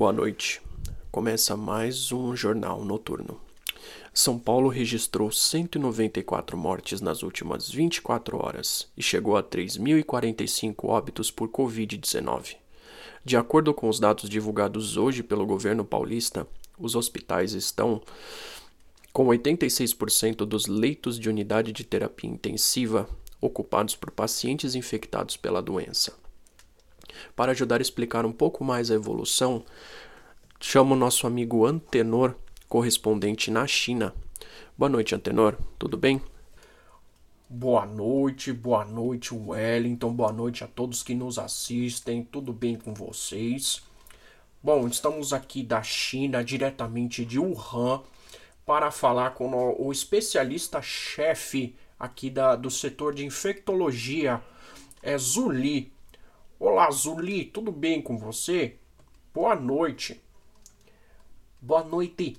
Boa noite. Começa mais um jornal noturno. São Paulo registrou 194 mortes nas últimas 24 horas e chegou a 3.045 óbitos por Covid-19. De acordo com os dados divulgados hoje pelo governo paulista, os hospitais estão com 86% dos leitos de unidade de terapia intensiva ocupados por pacientes infectados pela doença. Para ajudar a explicar um pouco mais a evolução, chamo nosso amigo Antenor, correspondente na China. Boa noite, Antenor, tudo bem? Boa noite, boa noite, Wellington, boa noite a todos que nos assistem, tudo bem com vocês? Bom, estamos aqui da China, diretamente de Wuhan, para falar com o especialista-chefe aqui da, do setor de infectologia, é Zuli. Olá, Zuli, tudo bem com você? Boa noite. Boa noite.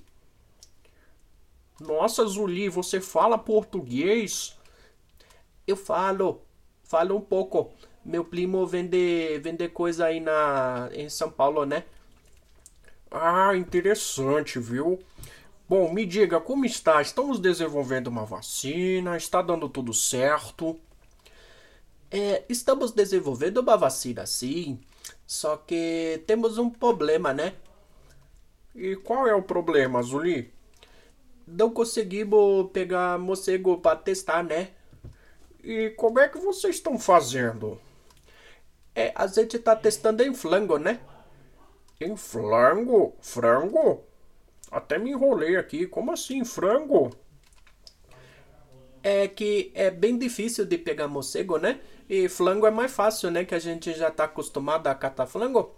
Nossa, Zuli, você fala português? Eu falo, falo um pouco. Meu primo vende, vende coisa aí na, em São Paulo, né? Ah, interessante, viu? Bom, me diga como está? Estamos desenvolvendo uma vacina? Está dando tudo certo? É, estamos desenvolvendo uma vacina sim, só que temos um problema, né? E qual é o problema, Zuli? Não conseguimos pegar morcego para testar, né? E como é que vocês estão fazendo? É, a gente tá testando em flango, né? Em flango? Frango? Até me enrolei aqui. Como assim, frango? É que é bem difícil de pegar morcego, né? E flango é mais fácil, né? Que a gente já tá acostumado a catar flango.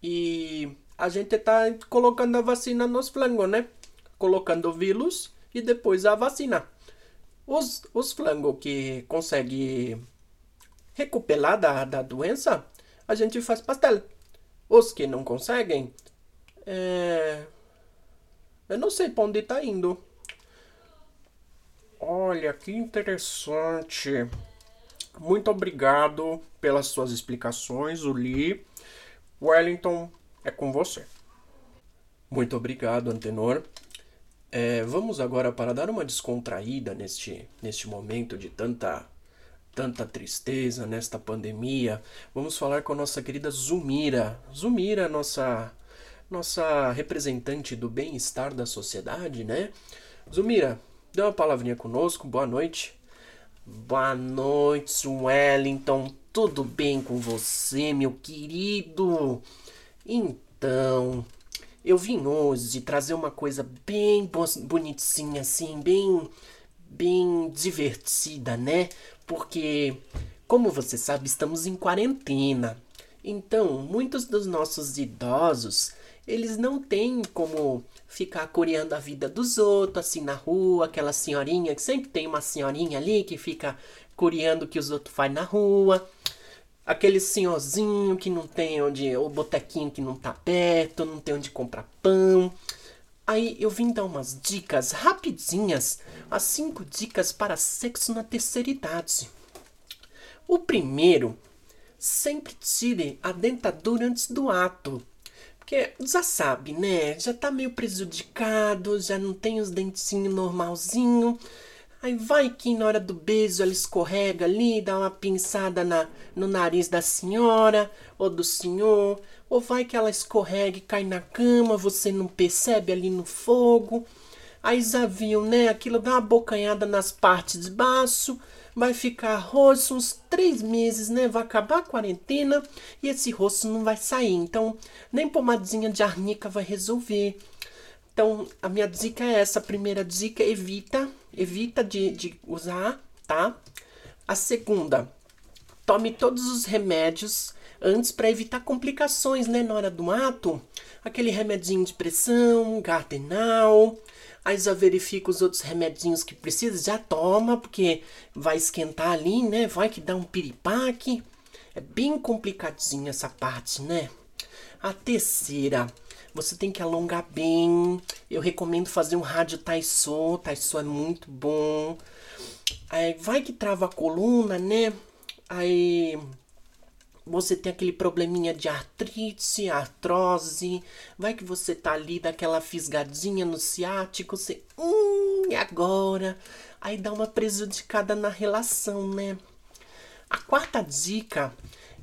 E a gente tá colocando a vacina nos flangos, né? Colocando o vírus e depois a vacina. Os, os flangos que conseguem recuperar da, da doença, a gente faz pastel. Os que não conseguem, é... eu não sei para onde tá indo. Olha, que interessante. Muito obrigado pelas suas explicações, Uli. Wellington, é com você. Muito obrigado, Antenor. É, vamos agora para dar uma descontraída neste, neste momento de tanta tanta tristeza nesta pandemia. Vamos falar com a nossa querida Zumira. Zumira, nossa nossa representante do bem-estar da sociedade, né? Zumira, dê uma palavrinha conosco. Boa noite. Boa noite, Wellington. Tudo bem com você, meu querido? Então, eu vim hoje trazer uma coisa bem bonitinha, assim, bem, bem divertida, né? Porque, como você sabe, estamos em quarentena. Então, muitos dos nossos idosos, eles não têm como ficar coreando a vida dos outros, assim, na rua, aquela senhorinha, que sempre tem uma senhorinha ali que fica coreando o que os outros fazem na rua. Aquele senhorzinho que não tem onde. O botequinho que não tá perto, não tem onde comprar pão. Aí eu vim dar umas dicas rapidinhas, as cinco dicas para sexo na terceira idade. O primeiro, sempre tire a dentadura antes do ato. Porque já sabe, né? Já tá meio prejudicado, já não tem os dentinhos normalzinho. Aí vai que na hora do beijo ela escorrega ali, dá uma pinçada na, no nariz da senhora ou do senhor. Ou vai que ela escorrega e cai na cama, você não percebe ali no fogo. Aí já viu, né? Aquilo dá uma bocanhada nas partes de baixo. Vai ficar rosto uns três meses, né? Vai acabar a quarentena e esse rosto não vai sair. Então, nem pomadinha de arnica vai resolver. Então, a minha dica é essa. A primeira dica, evita, evita de, de usar, tá? A segunda, tome todos os remédios antes para evitar complicações, né, na hora do ato. Aquele remedinho de pressão, gardenal. Aí já verifica os outros remedinhos que precisa, já toma, porque vai esquentar ali, né? Vai que dá um piripaque. É bem complicadinho essa parte, né? A terceira, você tem que alongar bem. Eu recomendo fazer um rádio Taiso. Taiso é muito bom. Aí vai que trava a coluna, né? Aí você tem aquele probleminha de artrite, artrose, vai que você tá ali daquela fisgadinha no ciático, você, hum, e agora? Aí dá uma prejudicada na relação, né? A quarta dica,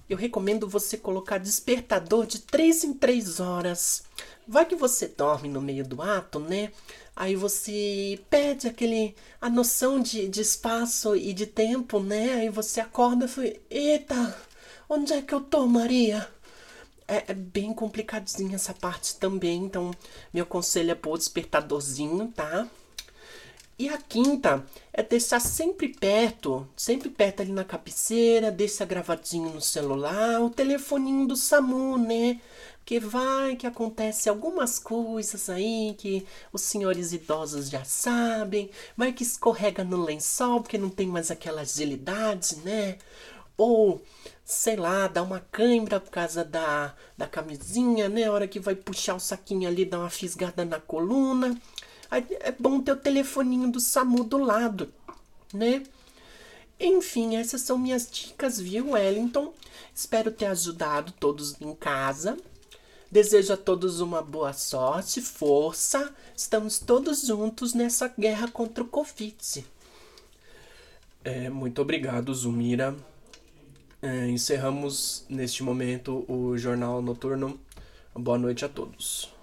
eu recomendo você colocar despertador de 3 em 3 horas. Vai que você dorme no meio do ato, né? Aí você perde aquele a noção de, de espaço e de tempo, né? Aí você acorda e fala, eita, onde é que eu tô, Maria? É, é, bem complicadinha essa parte também, então meu conselho é pôr o despertadorzinho, tá? E a quinta é deixar sempre perto, sempre perto ali na cabeceira, deixa gravadinho no celular, o telefoninho do SAMU, né? Porque vai que acontece algumas coisas aí que os senhores idosos já sabem, vai que escorrega no lençol porque não tem mais aquela agilidade, né? Ou, sei lá, dá uma cãibra por causa da, da camisinha, né? A hora que vai puxar o saquinho ali, dá uma fisgada na coluna. É bom ter o telefoninho do SAMU do lado, né? Enfim, essas são minhas dicas, viu, Wellington? Espero ter ajudado todos em casa. Desejo a todos uma boa sorte, força. Estamos todos juntos nessa guerra contra o Covid. É, muito obrigado, Zumira. É, encerramos neste momento o Jornal Noturno. Boa noite a todos.